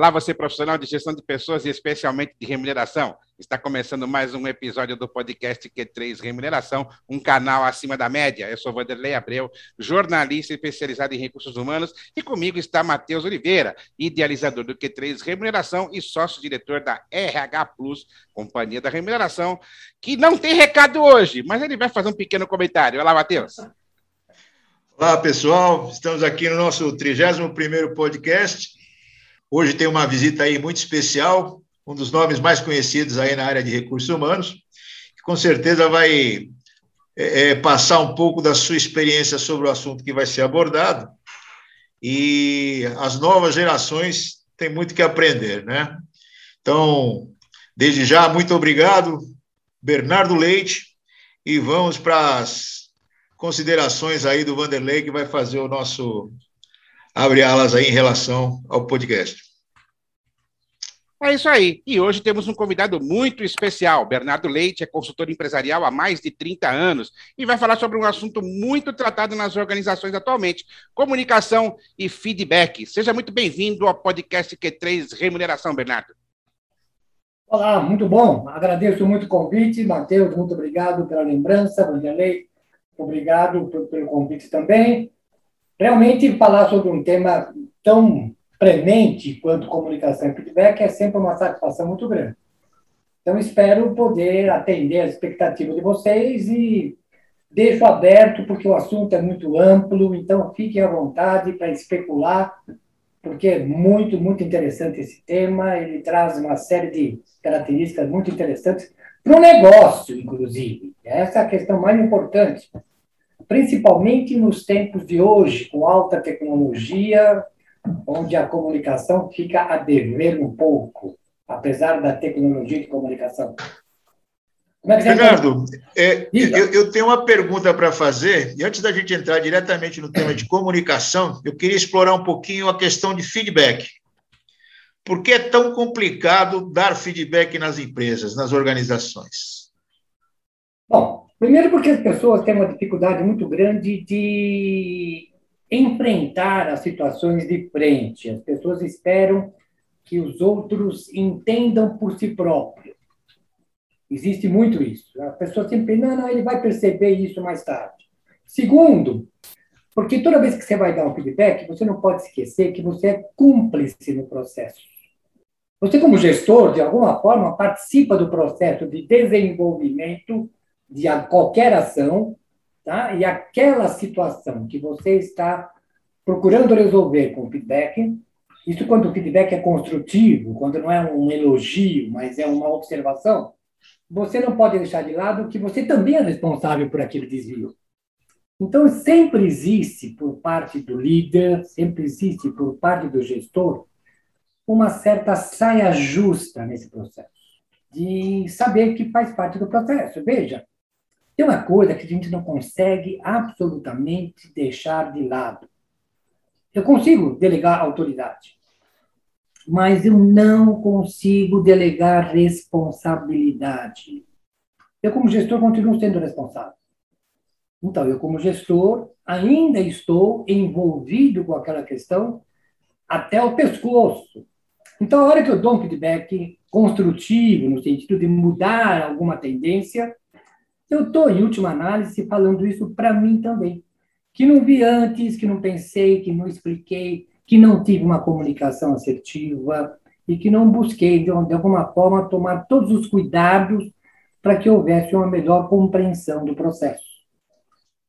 Olá, você profissional de gestão de pessoas e especialmente de remuneração. Está começando mais um episódio do podcast Q3 Remuneração, um canal acima da média. Eu sou Vanderlei Abreu, jornalista especializado em recursos humanos, e comigo está Matheus Oliveira, idealizador do Q3 Remuneração e sócio-diretor da RH Plus, companhia da remuneração, que não tem recado hoje, mas ele vai fazer um pequeno comentário. Olá, Matheus. Olá, pessoal. Estamos aqui no nosso 31º podcast Hoje tem uma visita aí muito especial, um dos nomes mais conhecidos aí na área de recursos humanos, que com certeza vai é, é, passar um pouco da sua experiência sobre o assunto que vai ser abordado. E as novas gerações têm muito que aprender, né? Então, desde já, muito obrigado, Bernardo Leite, e vamos para as considerações aí do Vanderlei, que vai fazer o nosso abre alas aí em relação ao podcast. É isso aí. E hoje temos um convidado muito especial. Bernardo Leite é consultor empresarial há mais de 30 anos e vai falar sobre um assunto muito tratado nas organizações atualmente: comunicação e feedback. Seja muito bem-vindo ao podcast Q3 Remuneração, Bernardo. Olá, muito bom. Agradeço muito o convite. Matheus, muito obrigado pela lembrança. Vanderlei, obrigado pelo convite também realmente falar sobre um tema tão premente quanto comunicação e feedback é sempre uma satisfação muito grande. Então, espero poder atender as expectativas de vocês e deixo aberto, porque o assunto é muito amplo, então fiquem à vontade para especular, porque é muito, muito interessante esse tema, ele traz uma série de características muito interessantes para o negócio, inclusive. Essa é a questão mais importante principalmente nos tempos de hoje, com alta tecnologia, onde a comunicação fica a dever um pouco, apesar da tecnologia de comunicação. É Bernardo, é, eu, eu, tenho uma pergunta para fazer, e antes da gente entrar diretamente no tema de comunicação, eu queria explorar um pouquinho a questão de feedback. Por que é tão complicado dar feedback nas empresas, nas organizações? Bom, Primeiro, porque as pessoas têm uma dificuldade muito grande de enfrentar as situações de frente. As pessoas esperam que os outros entendam por si próprios. Existe muito isso. A pessoa sempre, não, não, ele vai perceber isso mais tarde. Segundo, porque toda vez que você vai dar um feedback, você não pode esquecer que você é cúmplice no processo. Você, como gestor, de alguma forma, participa do processo de desenvolvimento de qualquer ação, tá? e aquela situação que você está procurando resolver com feedback, isso quando o feedback é construtivo, quando não é um elogio, mas é uma observação, você não pode deixar de lado que você também é responsável por aquele desvio. Então, sempre existe por parte do líder, sempre existe por parte do gestor, uma certa saia justa nesse processo, de saber que faz parte do processo. Veja, tem uma coisa que a gente não consegue absolutamente deixar de lado. Eu consigo delegar autoridade, mas eu não consigo delegar responsabilidade. Eu, como gestor, continuo sendo responsável. Então, eu, como gestor, ainda estou envolvido com aquela questão até o pescoço. Então, a hora que eu dou um feedback construtivo, no sentido de mudar alguma tendência, eu estou, em última análise, falando isso para mim também. Que não vi antes, que não pensei, que não expliquei, que não tive uma comunicação assertiva e que não busquei, de alguma forma, tomar todos os cuidados para que houvesse uma melhor compreensão do processo.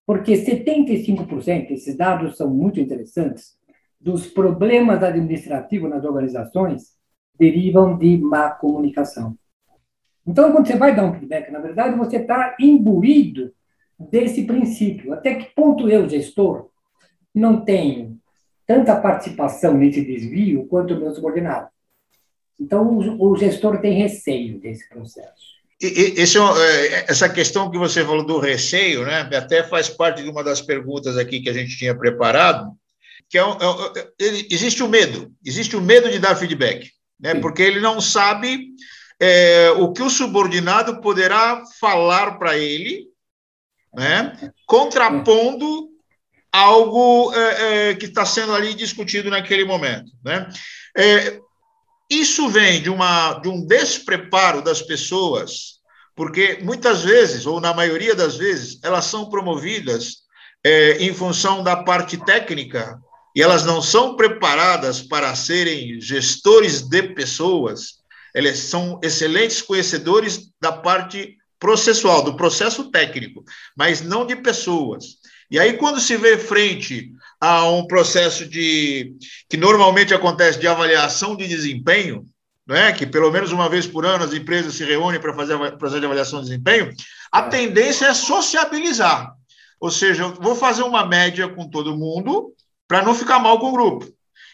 Porque 75%, esses dados são muito interessantes, dos problemas administrativos nas organizações derivam de má comunicação. Então, quando você vai dar um feedback, na verdade, você está imbuído desse princípio. Até que ponto eu, gestor, não tenho tanta participação nesse desvio quanto o meu subordinado? Então, o, gestor tem receio desse processo. Esse, é é, essa questão que você falou do receio, né, até faz parte de uma das perguntas aqui que a gente tinha preparado, que é, é existe o medo, existe o medo de dar feedback, né, porque ele não sabe é, o que o subordinado poderá falar para ele, né, contrapondo algo é, é, que está sendo ali discutido naquele momento. Né? É, isso vem de, uma, de um despreparo das pessoas, porque muitas vezes, ou na maioria das vezes, elas são promovidas é, em função da parte técnica e elas não são preparadas para serem gestores de pessoas, eles são excelentes conhecedores da parte processual, do processo técnico, mas não de pessoas. E aí, quando se vê frente a um processo de que normalmente acontece de avaliação de desempenho, né, que pelo menos uma vez por ano as empresas se reúnem para fazer o processo de avaliação de desempenho, a tendência é sociabilizar. Ou seja, vou fazer uma média com todo mundo para não ficar mal com o grupo.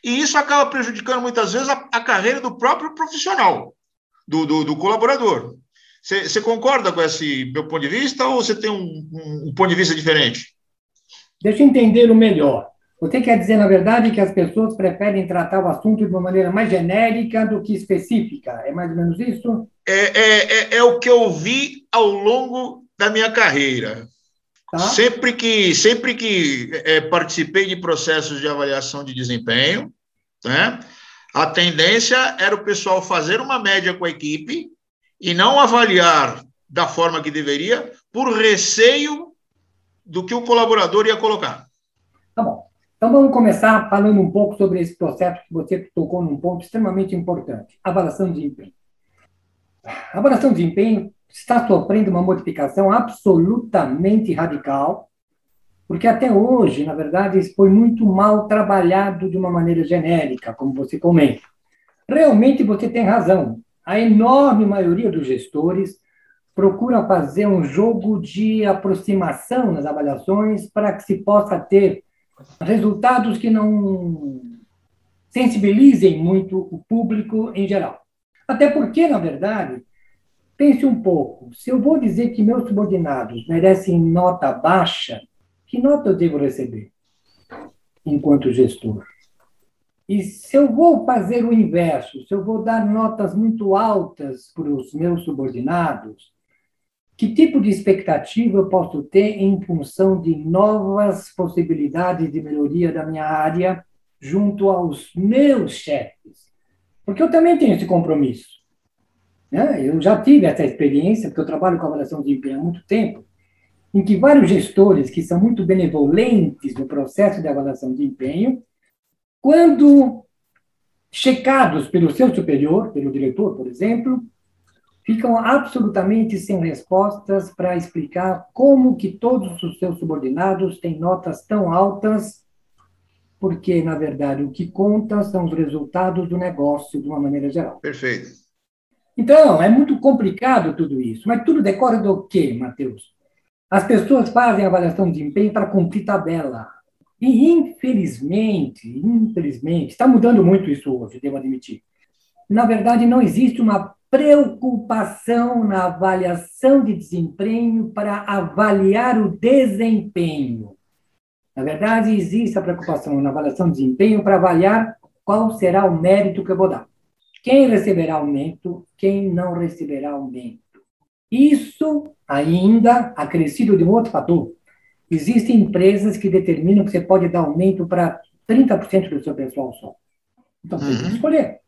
E isso acaba prejudicando muitas vezes a, a carreira do próprio profissional, do, do, do colaborador. Você concorda com esse meu ponto de vista ou você tem um, um, um ponto de vista diferente? Deixa eu entender o melhor. Você quer dizer, na verdade, que as pessoas preferem tratar o assunto de uma maneira mais genérica do que específica? É mais ou menos isso? É, é, é, é o que eu vi ao longo da minha carreira. Tá. Sempre que, sempre que é, participei de processos de avaliação de desempenho, né, a tendência era o pessoal fazer uma média com a equipe e não avaliar da forma que deveria, por receio do que o colaborador ia colocar. Tá bom. Então vamos começar falando um pouco sobre esse processo que você tocou num ponto extremamente importante: avaliação de desempenho. A avaliação de desempenho está sofrendo uma modificação absolutamente radical, porque até hoje, na verdade, isso foi muito mal trabalhado de uma maneira genérica, como você comenta. Realmente você tem razão. A enorme maioria dos gestores procura fazer um jogo de aproximação nas avaliações para que se possa ter resultados que não sensibilizem muito o público em geral. Até porque, na verdade, pense um pouco, se eu vou dizer que meus subordinados merecem nota baixa, que nota eu devo receber enquanto gestor? E se eu vou fazer o inverso, se eu vou dar notas muito altas para os meus subordinados, que tipo de expectativa eu posso ter em função de novas possibilidades de melhoria da minha área junto aos meus chefes? Porque eu também tenho esse compromisso. Né? Eu já tive essa experiência, porque eu trabalho com avaliação de desempenho há muito tempo, em que vários gestores que são muito benevolentes no processo de avaliação de empenho, quando checados pelo seu superior, pelo diretor, por exemplo, ficam absolutamente sem respostas para explicar como que todos os seus subordinados têm notas tão altas, porque, na verdade, o que conta são os resultados do negócio de uma maneira geral. Perfeito. Então, é muito complicado tudo isso. Mas tudo decorre do quê, Matheus? As pessoas fazem avaliação de desempenho para cumprir tabela. E, infelizmente, infelizmente, está mudando muito isso hoje, devo admitir. Na verdade, não existe uma preocupação na avaliação de desempenho para avaliar o desempenho. Na verdade, existe a preocupação na avaliação de desempenho para avaliar qual será o mérito que eu vou dar. Quem receberá aumento, quem não receberá aumento. Isso ainda acrescido de um outro fator. Existem empresas que determinam que você pode dar aumento para 30% do seu pessoal só. Então, você uhum. tem que escolher.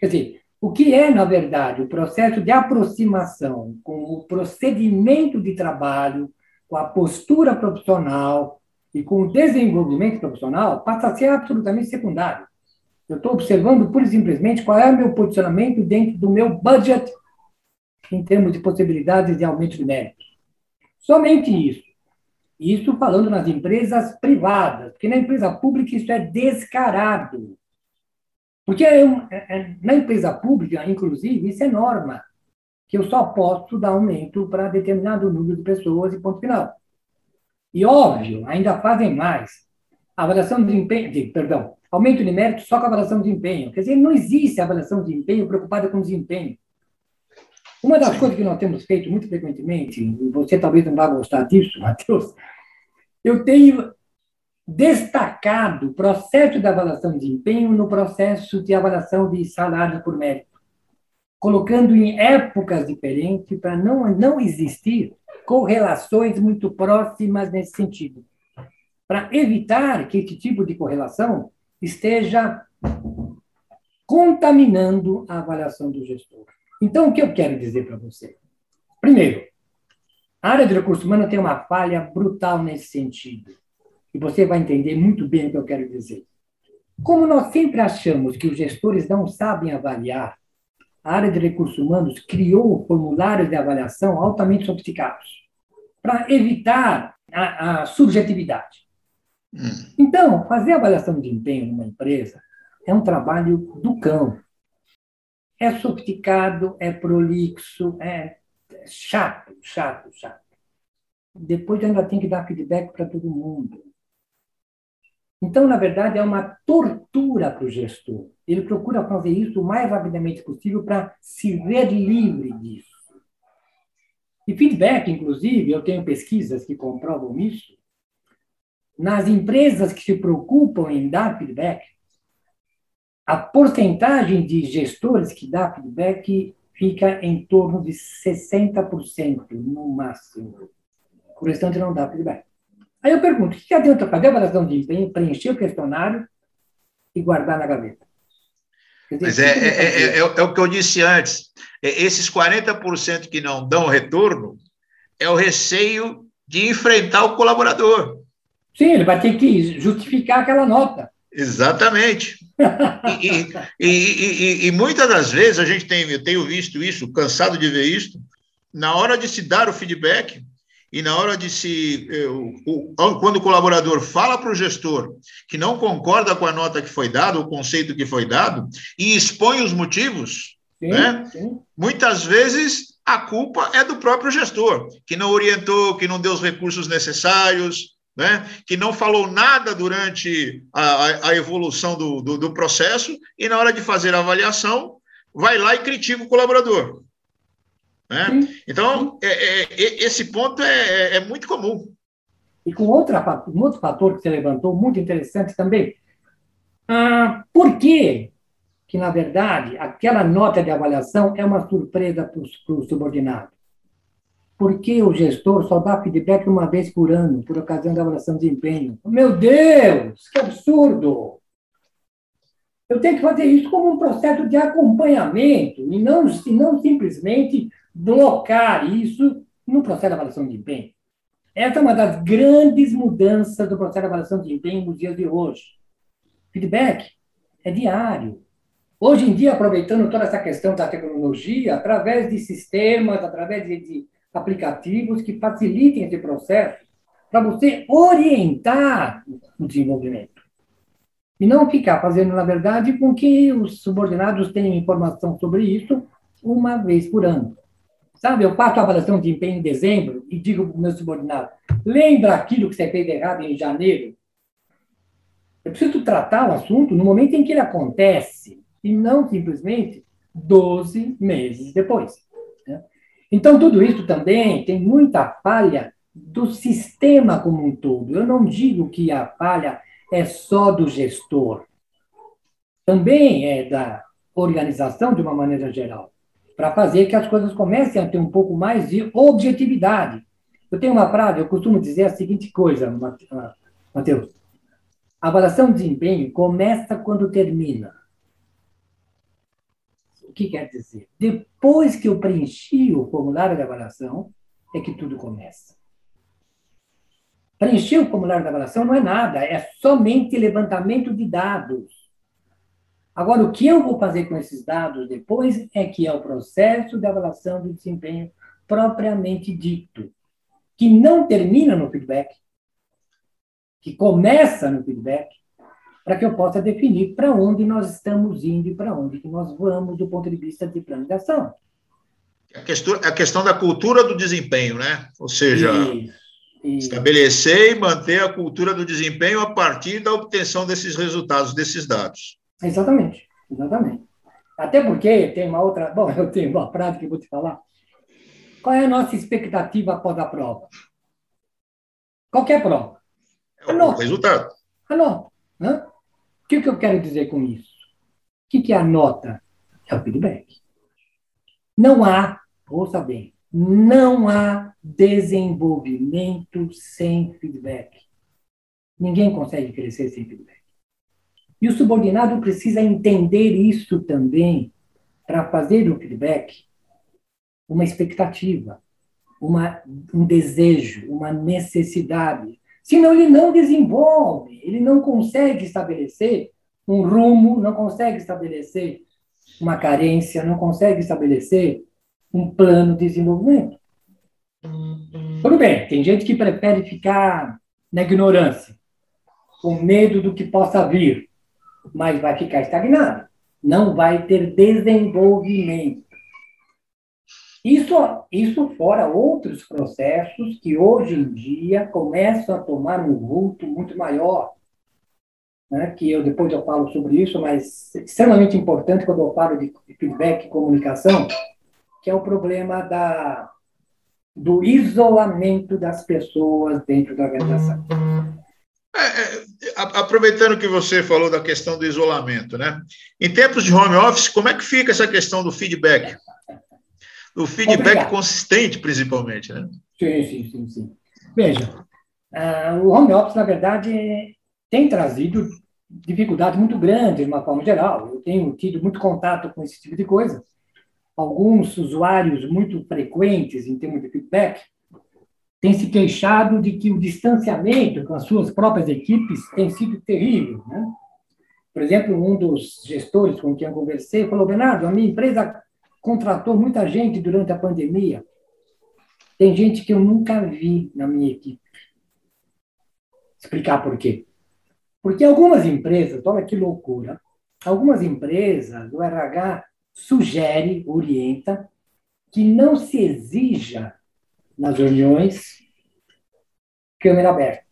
Quer dizer, o que é, na verdade, o processo de aproximação com o procedimento de trabalho, com a postura profissional e com o desenvolvimento profissional passa a ser absolutamente secundário. Eu estou observando, pura e simplesmente, qual é o meu posicionamento dentro do meu budget em termos de possibilidades de aumento de mérito. Somente isso. Isso falando nas empresas privadas, porque na empresa pública isso é descarado. Porque é é, é, na empresa pública, inclusive, isso é norma, que eu só posso dar aumento para determinado número de pessoas e ponto final. E, óbvio, ainda fazem mais. Avaliação de desempenho, de, perdão, aumento de mérito só com avaliação de desempenho. Quer dizer, não existe avaliação de desempenho preocupada com desempenho. Uma das coisas que nós temos feito muito frequentemente, e você talvez não vá gostar disso, Matheus, eu tenho destacado o processo de avaliação de desempenho no processo de avaliação de salário por mérito. colocando em épocas diferentes para não, não existir correlações muito próximas nesse sentido. Para evitar que esse tipo de correlação esteja contaminando a avaliação do gestor. Então, o que eu quero dizer para você? Primeiro, a área de recurso humano tem uma falha brutal nesse sentido. E você vai entender muito bem o que eu quero dizer. Como nós sempre achamos que os gestores não sabem avaliar, a área de recursos humanos criou formulários de avaliação altamente sofisticados para evitar a, a subjetividade. Então, fazer avaliação de desempenho numa empresa é um trabalho do cão. É sofisticado, é prolixo, é chato, chato, chato. Depois ainda tem que dar feedback para todo mundo. Então, na verdade, é uma tortura para o gestor. Ele procura fazer isso o mais rapidamente possível para se ver livre disso. E feedback, inclusive, eu tenho pesquisas que comprovam isso. Nas empresas que se preocupam em dar feedback, a porcentagem de gestores que dá feedback fica em torno de 60% no máximo. O restante não dá feedback. Aí eu pergunto, o que adianta fazer a avaliação de desempenho, preencher o questionário e guardar na gaveta? Dizer, Mas é, é, é, é, é, o que eu disse antes. Esses 40% que não dão retorno é o receio de enfrentar o colaborador. Sim, ele vai ter que justificar aquela nota. Exatamente. e, e, e, e, muitas das vezes a gente tem, eu tenho visto isso, cansado de ver isso, na hora de se dar o feedback e na hora de se. Quando o colaborador fala para o gestor que não concorda com a nota que foi dada, o conceito que foi dado, e expõe os motivos, sim, né? Sim. muitas vezes a culpa é do próprio gestor, que não orientou, que não deu os recursos necessários, né, que não falou nada durante a, a evolução do, do, do, processo e, na hora de fazer a avaliação, vai lá e critica o colaborador. Né? Então, é, é, esse ponto é, é, muito comum. E com outra, um outro fator que você levantou, muito interessante também. Ah, por que, que, na verdade, aquela nota de avaliação é uma surpresa para o subordinado? Por que o gestor só dá feedback uma vez por ano, por ocasião da avaliação de desempenho? Meu Deus, que absurdo! Eu tenho que fazer isso como um processo de acompanhamento e não, e não simplesmente blocar isso no processo de avaliação de desempenho. Essa é uma das grandes mudanças do processo de avaliação de desempenho nos dias de hoje. Feedback é diário. Hoje em dia, aproveitando toda essa questão da tecnologia, através de sistemas, através de, de aplicativos que facilitem esse processo para você orientar o desenvolvimento. E não ficar fazendo, na verdade, com que os subordinados tenham informação sobre isso uma vez por ano. Sabe, eu faço a avaliação de desempenho em dezembro e digo para o meu subordinado: lembra aquilo que você fez errado em janeiro? Eu preciso tratar o assunto no momento em que ele acontece e não simplesmente 12 meses depois. Então, tudo isso também tem muita falha do sistema como um todo. Eu não digo que a falha é só do gestor, também é da organização de uma maneira geral, para fazer que as coisas comecem a ter um pouco mais de objetividade. Eu tenho uma frase, eu costumo dizer a seguinte coisa, Matheus. A avaliação de desempenho começa quando termina que quer dizer? Depois que eu preenchi o formulário de avaliação, é que tudo começa. Preencher o formulário de avaliação não é nada, é somente levantamento de dados. Agora, o que eu vou fazer com esses dados depois é que é o processo de avaliação de desempenho propriamente dito, que não termina no feedback, que começa no feedback para que eu possa definir para onde nós estamos indo e para onde que nós vamos do ponto de vista de plano de ação. A questão, a questão da cultura do desempenho, né? Ou seja, isso, estabelecer e manter a cultura do desempenho a partir da obtenção desses resultados, desses dados. Exatamente, exatamente. Até porque tem uma outra. Bom, eu tenho uma prática que vou te falar. Qual é a nossa expectativa após a prova? Qualquer prova. É o resultado. A nota. Que, que eu quero dizer com isso? O que, que é a nota? É o feedback. Não há, ouça bem, não há desenvolvimento sem feedback. Ninguém consegue crescer sem feedback. E o subordinado precisa entender isso também para fazer o feedback uma expectativa, uma, um desejo, uma necessidade. Senão ele não desenvolve, ele não consegue estabelecer um rumo, não consegue estabelecer uma carência, não consegue estabelecer um plano de desenvolvimento. Tudo bem, tem gente que prefere ficar na ignorância, com medo do que possa vir, mas vai ficar estagnado, não vai ter desenvolvimento. Isso, isso fora outros processos que hoje em dia começam a tomar um vulto muito maior, né? que eu depois eu falo sobre isso, mas extremamente importante quando eu falo de feedback e comunicação, que é o problema da, do isolamento das pessoas dentro da organização. É, é, aproveitando que você falou da questão do isolamento, né? Em tempos de home office, como é que fica essa questão do feedback? O feedback Obrigado. consistente, principalmente, né? Sim, sim, sim. sim. Veja, uh, o home office, na verdade, tem trazido dificuldades muito grandes, de uma forma geral. Eu tenho tido muito contato com esse tipo de coisa. Alguns usuários muito frequentes em termos de feedback têm se queixado de que o distanciamento com as suas próprias equipes tem sido terrível. Né? Por exemplo, um dos gestores com quem eu conversei falou: Bernardo, a minha empresa contratou muita gente durante a pandemia. Tem gente que eu nunca vi na minha equipe. Explicar por quê. Porque algumas empresas, olha que loucura, algumas empresas, o RH sugere, orienta, que não se exija nas reuniões câmera aberta.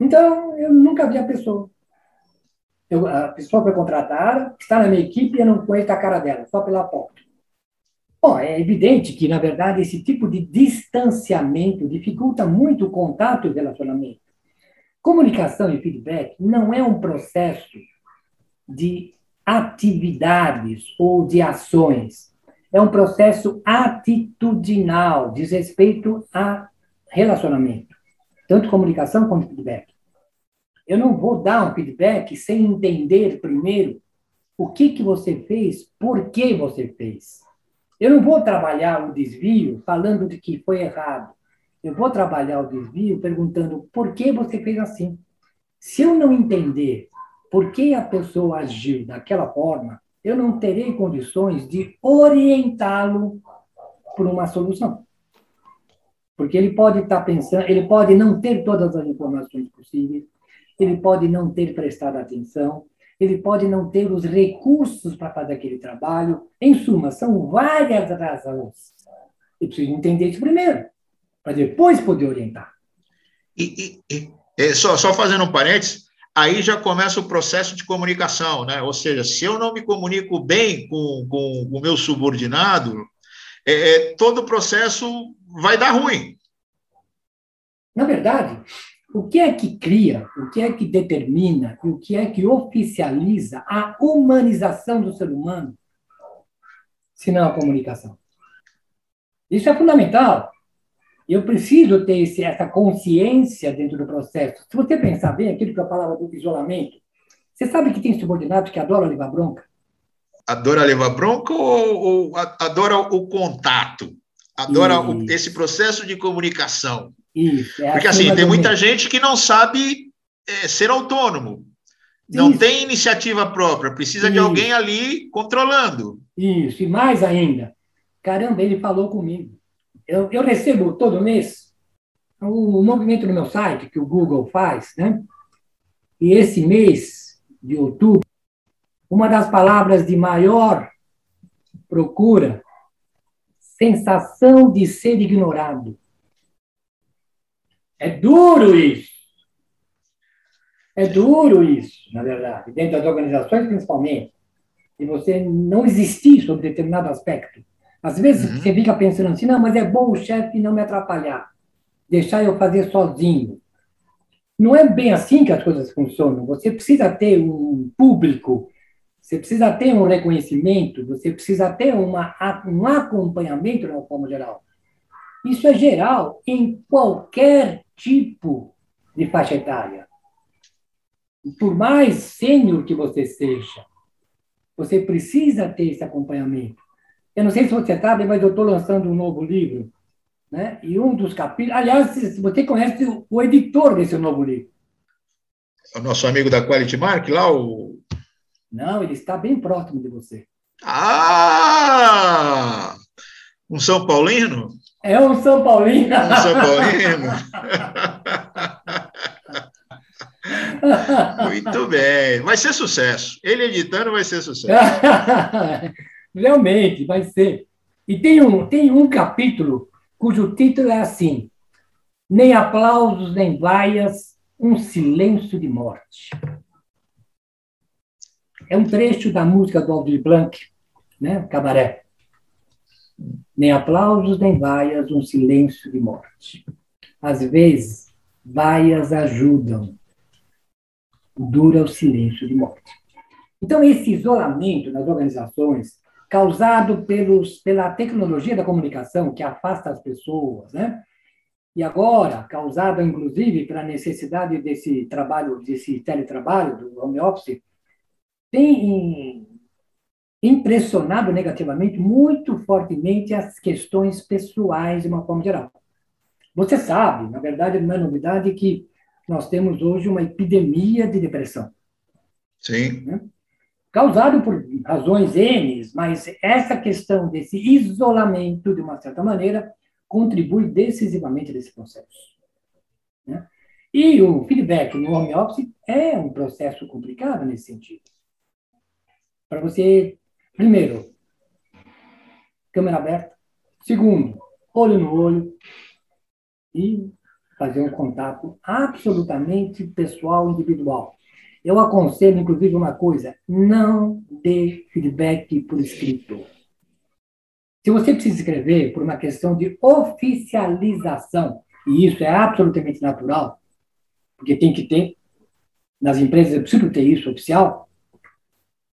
Então, eu nunca vi a pessoa. Eu, a pessoa foi contratada, está na minha equipe e eu não conheço a cara dela, só pela foto. Bom, é evidente que, na verdade, esse tipo de distanciamento dificulta muito o contato e o relacionamento. Comunicação e feedback não é um processo de atividades ou de ações. É um processo atitudinal, diz respeito a relacionamento, tanto comunicação quanto feedback. Eu não vou dar um feedback sem entender primeiro o que, que você fez, por que você fez. Eu não vou trabalhar o desvio falando de que foi errado. Eu vou trabalhar o desvio perguntando por que você fez assim. Se eu não entender por que a pessoa agiu daquela forma, eu não terei condições de orientá-lo por uma solução. Porque ele pode estar pensando, ele pode não ter todas as informações possíveis, ele pode não ter prestado atenção, ele pode não ter os recursos para fazer aquele trabalho. Em suma, são várias razões. E preciso entender isso primeiro, para depois poder orientar. E, e, e é, só, só fazendo um parênteses, aí já começa o processo de comunicação, né? Ou seja, se eu não me comunico bem com, com o meu subordinado, é, é todo o processo vai dar ruim. Na verdade, o que é que cria, o que é que determina, o que é que oficializa a humanização do ser humano, se não a comunicação? Isso é fundamental. Eu preciso ter esse, essa consciência dentro do processo. Se você pensar bem, aquilo que eu falava do isolamento, você sabe que tem subordinado que adora levar bronca? Adora levar bronca ou, ou adora o contato? Adora esse processo de comunicação? Isso, é Porque assim, tem muita gente que não sabe é, ser autônomo, não Isso. tem iniciativa própria, precisa Isso. de alguém ali controlando. Isso, e mais ainda, caramba, ele falou comigo. Eu, eu recebo todo mês o movimento no meu site que o Google faz, né? E esse mês de outubro, uma das palavras de maior procura, sensação de ser ignorado. É duro isso. É duro isso, na verdade, dentro das organizações principalmente. E você não existir sobre determinado aspecto. Às vezes uhum. você fica pensando assim, não, mas é bom o chefe não me atrapalhar, deixar eu fazer sozinho. Não é bem assim que as coisas funcionam. Você precisa ter um público você precisa ter um reconhecimento, você precisa ter uma, um acompanhamento de uma forma geral. Isso é geral em qualquer tipo de faixa etária. Por mais sênior que você seja, você precisa ter esse acompanhamento. Eu não sei se você sabe, mas eu estou lançando um novo livro. Né? E um dos capítulos. Aliás, você conhece o editor desse novo livro. O nosso amigo da Quality Mark, lá, o não, ele está bem próximo de você. Ah! Um São Paulino? É um São Paulino. Um São Paulino. Muito bem. Vai ser sucesso. Ele editando vai ser sucesso. Realmente, vai ser. E tem um, tem um capítulo cujo título é assim: Nem aplausos, nem vaias, um silêncio de morte. É um trecho da música do Aldir Blanc, né? Cabaré. Nem aplausos, nem vaias, um silêncio de morte. Às vezes, vaias ajudam. Dura o silêncio de morte. Então, esse isolamento nas organizações, causado pelos, pela tecnologia da comunicação, que afasta as pessoas, né? E agora, causado, inclusive, pela necessidade desse trabalho, desse teletrabalho, do home office, tem impressionado negativamente muito fortemente as questões pessoais de uma forma geral. Você sabe, na verdade, não é novidade que nós temos hoje uma epidemia de depressão. Sim. Né? Causado por razões N, mas essa questão desse isolamento, de uma certa maneira, contribui decisivamente nesse processo. Né? E o feedback no home office é um processo complicado nesse sentido. Para você, primeiro, câmera aberta. Segundo, olho no olho. E fazer um contato absolutamente pessoal, individual. Eu aconselho, inclusive, uma coisa: não dê feedback por escrito. Se você precisa escrever por uma questão de oficialização, e isso é absolutamente natural, porque tem que ter, nas empresas eu preciso ter isso oficial,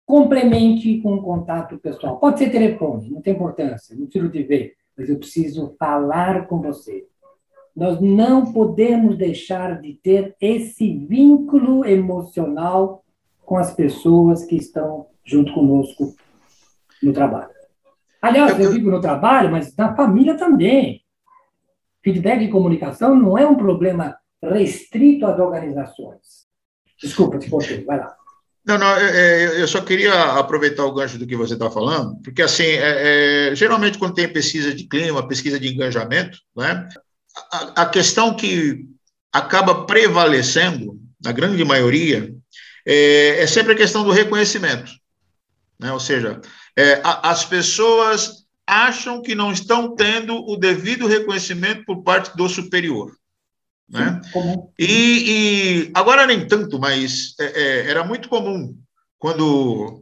complemente com o contato pessoal. Pode ser telefone, não tem importância, não preciso te ver, mas eu preciso falar com você. Nós não podemos deixar de ter esse vínculo emocional com as pessoas que estão junto conosco no trabalho. Aliás, eu digo no trabalho, mas na família também. Feedback e comunicação não é um problema restrito às organizações. Desculpa, te cortei, vai lá. Não, não, é, eu só queria aproveitar o gancho do que você está falando, porque, assim, é, é, geralmente quando tem pesquisa de clima, pesquisa de engajamento, né, a, a, questão que acaba prevalecendo, na grande maioria, é, é sempre a questão do reconhecimento. Né, ou seja, é, a, as pessoas acham que não estão tendo o devido reconhecimento por parte do superior. Né? E, e, agora nem tanto, mas é, é, era muito comum quando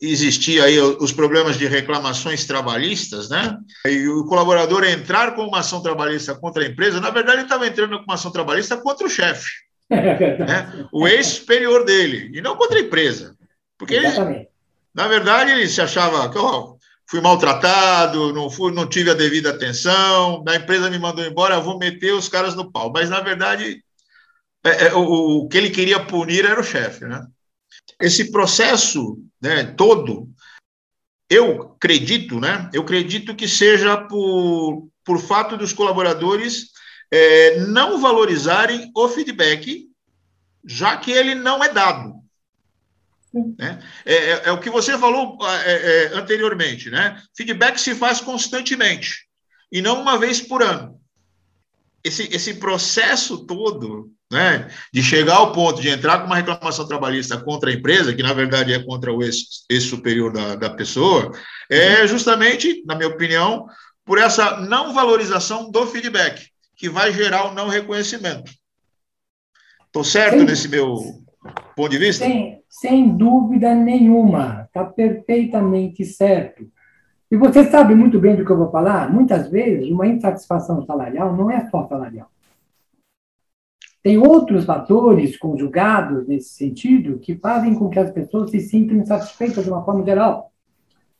existia aí os problemas de reclamações trabalhistas, né? E o colaborador entrar com uma ação trabalhista contra a empresa, na verdade ele estava entrando com uma ação trabalhista contra o chefe, né? o ex-superior dele, e não contra a empresa. Porque ele, na verdade ele se achava que, oh, fui maltratado, não, fui, não tive a devida atenção, a empresa me mandou embora, vou meter os caras no pau. Mas, na verdade, é, é, o, o, que ele queria punir era o chefe. Né? Esse processo né, todo, eu acredito, né, eu acredito que seja por, por fato dos colaboradores é, não valorizarem o feedback, já que ele não é dado. Né? É, é, é, o que você falou é, é, anteriormente, né? Feedback se faz constantemente e não uma vez por ano. Esse, esse processo todo, né, de chegar ao ponto de entrar com uma reclamação trabalhista contra a empresa, que na verdade é contra o ex-superior da, da pessoa, é justamente, na minha opinião, por essa não valorização do feedback, que vai gerar o não reconhecimento. Estou certo Sim. nesse meu ponto de vista? Sem, sem dúvida nenhuma. Está perfeitamente certo. E você sabe muito bem do que eu vou falar? Muitas vezes, uma insatisfação salarial não é só salarial. tem outros fatores conjugados nesse sentido que fazem com que as pessoas se sintam insatisfeitas de uma forma geral.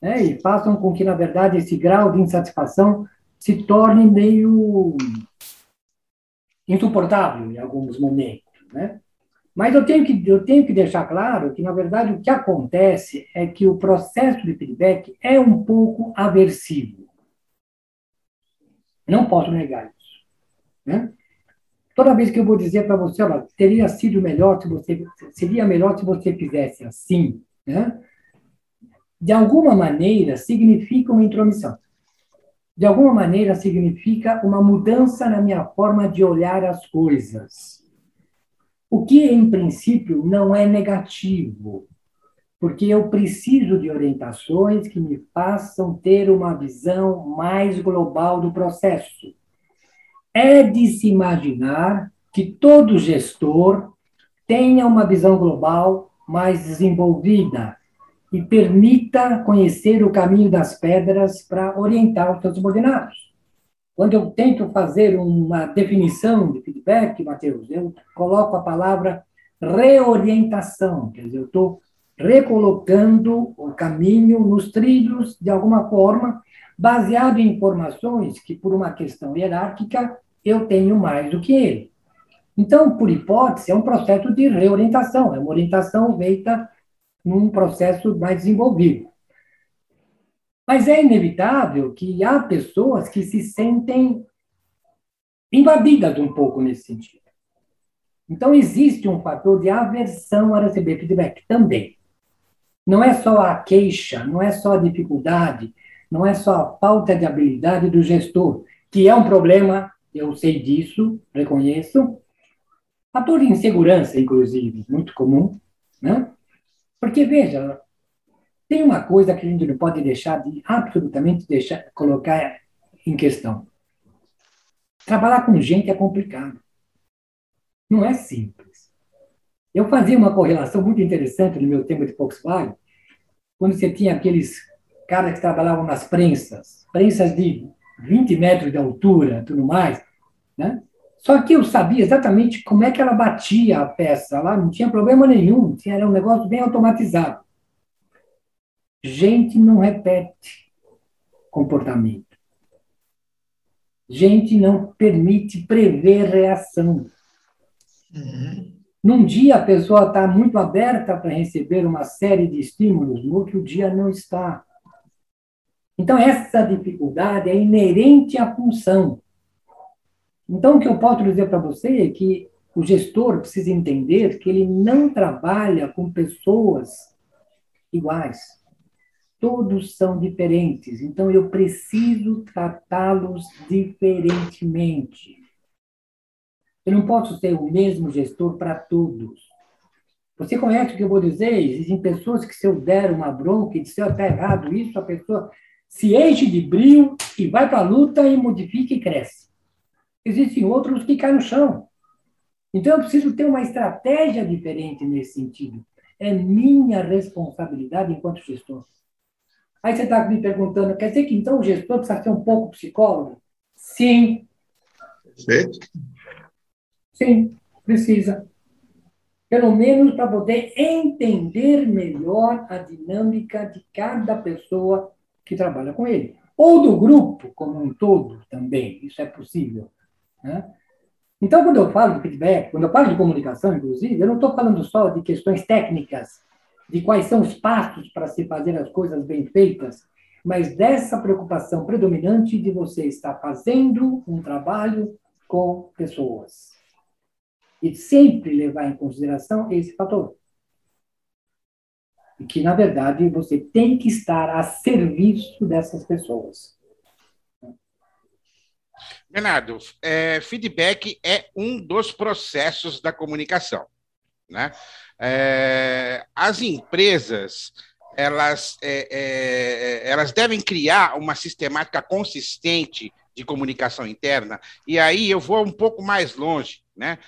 Né? E façam com que, na verdade, esse grau de insatisfação se torne meio insuportável em alguns momentos. Né? Mas eu tenho, que, eu tenho que deixar claro que, na verdade, o que acontece é que o processo de feedback é um pouco aversivo. Não posso negar isso. Né? Toda vez que eu vou dizer para você, olha, teria sido melhor se você seria melhor se você fizesse assim, né? De alguma maneira significa uma intromissão. De alguma maneira significa uma mudança na minha forma de olhar as coisas. O que em princípio não é negativo, porque eu preciso de orientações que me façam ter uma visão mais global do processo é de se imaginar que todo gestor tenha uma visão global mais desenvolvida e permita conhecer o caminho das pedras para orientar os seus subordinados. Quando eu tento fazer uma definição de feedback, Matheus, eu coloco a palavra reorientação, quer dizer, eu estou recolocando o caminho nos trilhos de alguma forma, baseado em informações que, por uma questão hierárquica, eu tenho mais do que ele. Então, por hipótese, é um processo de reorientação, é uma orientação feita num processo mais desenvolvido. Mas é inevitável que há pessoas que se sentem invadidas um pouco nesse sentido. Então, existe um fator de aversão a receber feedback também. Não é só a queixa, não é só a dificuldade, não é só a falta de habilidade do gestor, que é um problema eu sei disso, reconheço. Fator de insegurança, inclusive, muito comum, né? Porque, veja, tem uma coisa que a gente não pode deixar de absolutamente deixar, colocar em questão. Trabalhar com gente é complicado. Não é simples. Eu fazia uma correlação muito interessante no meu tempo de Volkswagen, quando você tinha aqueles caras que trabalhavam nas prensas, prensas de 20 metros de altura, tudo mais. Né? Só que eu sabia exatamente como é que ela batia a peça lá, não tinha problema nenhum, era um negócio bem automatizado. Gente não repete comportamento. Gente não permite prever reação. Uhum. Num dia a pessoa está muito aberta para receber uma série de estímulos, no outro dia não está. Então, essa dificuldade é inerente à função. Então, o que eu posso dizer para você é que o gestor precisa entender que ele não trabalha com pessoas iguais. Todos são diferentes. Então, eu preciso tratá-los diferentemente. Eu não posso ser o mesmo gestor para todos. Você conhece o que eu vou dizer? Existem pessoas que, se eu der uma bronca e disser está errado isso, a pessoa se enche de brilho e vai para a luta e modifica e cresce. Existem outros que caem no chão. Então, eu preciso ter uma estratégia diferente nesse sentido. É minha responsabilidade enquanto gestor. Aí você está me perguntando, quer dizer que então o gestor precisa ser um pouco psicólogo? Sim. Perfeito. Sim, precisa. Pelo menos para poder entender melhor a dinâmica de cada pessoa que trabalha com ele. Ou do grupo como um todo também, isso é possível. Né? Então, quando eu falo de feedback, quando eu falo de comunicação, inclusive, eu não estou falando só de questões técnicas, de quais são os passos para se fazer as coisas bem feitas, mas dessa preocupação predominante de você estar fazendo um trabalho com pessoas. E sempre levar em consideração esse fator e que, na verdade, você tem que estar a serviço dessas pessoas. Bernardo, é, feedback é um dos processos da comunicação. Né? É, as empresas elas, é, é elas devem criar uma sistemática consistente de comunicação interna, e aí eu vou um pouco mais longe. Né?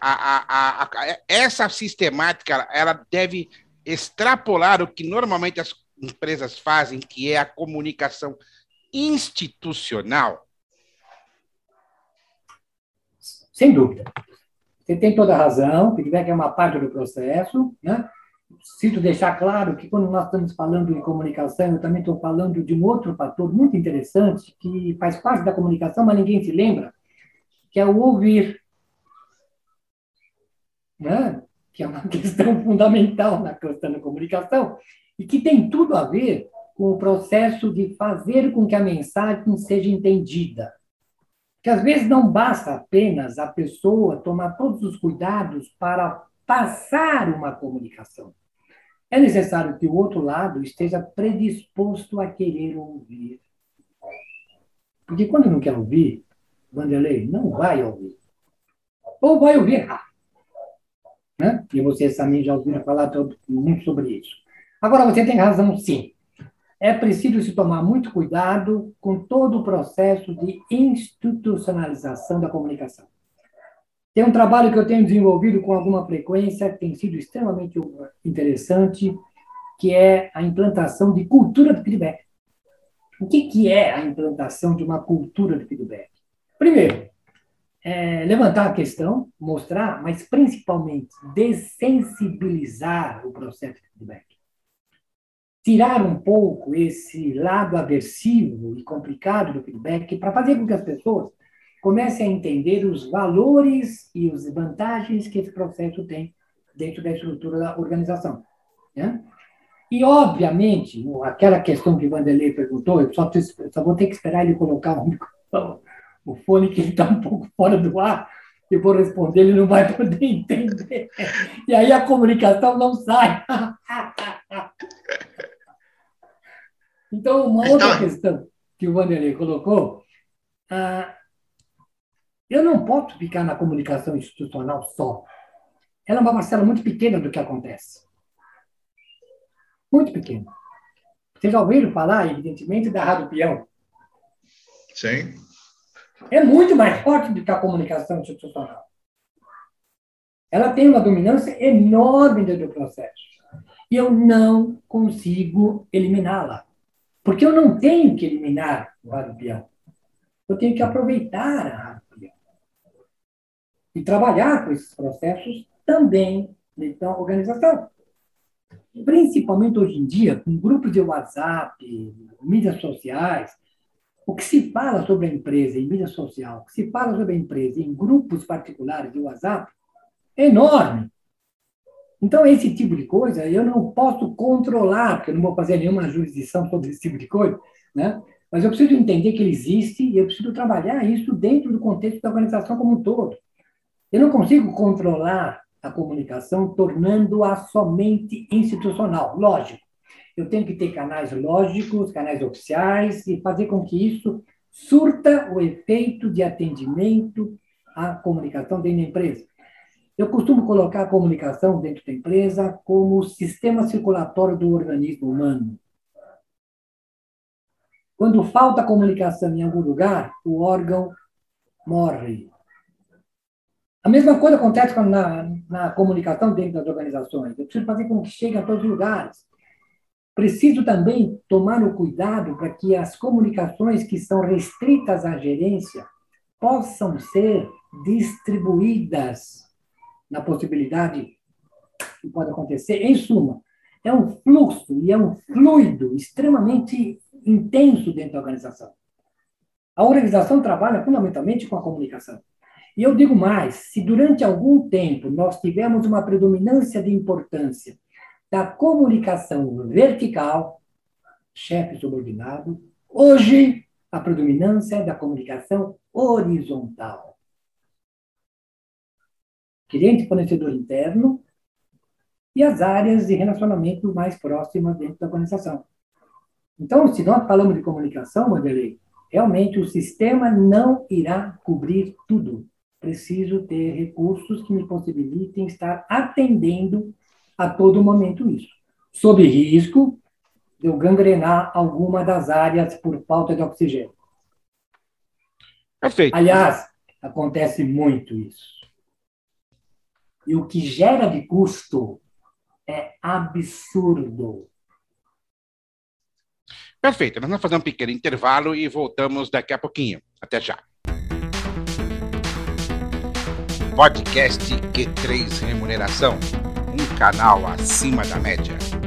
A, a, a, essa sistemática ela deve extrapolar o que normalmente as empresas fazem, que é a comunicação institucional? Sem dúvida. Você tem toda a razão, feedback é uma parte do processo, né? Deixar claro que quando nós estamos falando em comunicação, eu também estou falando de um outro fator muito interessante que faz parte da comunicação, mas ninguém se lembra, que é o ouvir. Né? Que é uma questão fundamental na questão da comunicação e que tem tudo a ver com o processo de fazer com que a mensagem seja entendida que às vezes não basta apenas a pessoa tomar todos os cuidados para passar uma comunicação. É necessário que o outro lado esteja predisposto a querer ouvir. Porque quando não quer ouvir, Vanderlei não vai ouvir. Ou vai ouvir errado. Né? E vocês também já ouviram falar muito sobre isso. Agora, você tem razão, sim é preciso se tomar muito cuidado com todo o processo de institucionalização da comunicação. Tem um trabalho que eu tenho desenvolvido com alguma frequência, que tem sido extremamente interessante, que é a implantação de cultura do feedback. O que, que é a implantação de uma cultura de feedback? Primeiro, é levantar a questão, mostrar, mas principalmente dessensibilizar o processo de feedback tirar um pouco esse lado aversivo e complicado do feedback para fazer com que as pessoas comecem a entender os valores e as vantagens que esse processo tem dentro da estrutura da organização. Né? E, obviamente, aquela questão que Vanderlei perguntou, eu só, só vou ter que esperar ele colocar o, o fone que está um pouco fora do ar, e vou responder, ele não vai poder entender. E aí a comunicação não sai. Então, uma outra então... questão que o Vanderlei colocou, ah, eu não posso ficar na comunicação institucional só. Ela é uma parcela muito pequena do que acontece. Muito pequena. Vocês já ouviram falar, evidentemente, da Rádio Peão? Sim. É muito mais forte do que a comunicação institucional. Ela tem uma dominância enorme dentro do processo. E eu não consigo eliminá-la. Porque eu não tenho que eliminar o peão. Eu tenho que aproveitar a peão. E trabalhar com esses processos também dentro da organização. Principalmente hoje em dia, com grupos de WhatsApp, mídias sociais, o que se fala sobre a empresa em mídia social, o que se fala sobre a empresa em grupos particulares de WhatsApp, é enorme. Então, esse tipo de coisa eu não posso controlar, porque eu não vou fazer nenhuma jurisdição sobre esse tipo de coisa, né? mas eu preciso entender que ele existe e eu preciso trabalhar isso dentro do contexto da organização como um todo. Eu não consigo controlar a comunicação tornando-a somente institucional, lógico. Eu tenho que ter canais lógicos, canais oficiais e fazer com que isso surta o efeito de atendimento à comunicação dentro da empresa. Eu costumo colocar a comunicação dentro da empresa como o sistema circulatório do organismo humano. Quando falta comunicação em algum lugar, o órgão morre. A mesma coisa acontece na, na comunicação dentro das organizações. Eu preciso fazer com que chegue a todos os lugares. Preciso também tomar o cuidado para que as comunicações que são restritas à gerência possam ser distribuídas na possibilidade que pode acontecer. Em suma, é um fluxo e é um fluido extremamente intenso dentro da organização. A organização trabalha fundamentalmente com a comunicação. E eu digo mais: se durante algum tempo nós tivermos uma predominância de importância da comunicação vertical, chefe subordinado, hoje a predominância é da comunicação horizontal cliente fornecedor interno e as áreas de relacionamento mais próximas dentro da organização. Então, se nós falamos de comunicação, Wanderlei, realmente o sistema não irá cobrir tudo. Preciso ter recursos que me possibilitem estar atendendo a todo momento isso, sob risco de eu gangrenar alguma das áreas por falta de oxigênio. Perfeito. Aliás, acontece muito isso. E o que gera de custo é absurdo. Perfeito. Nós vamos fazer um pequeno intervalo e voltamos daqui a pouquinho. Até já. Podcast Q3 Remuneração, um canal acima da média.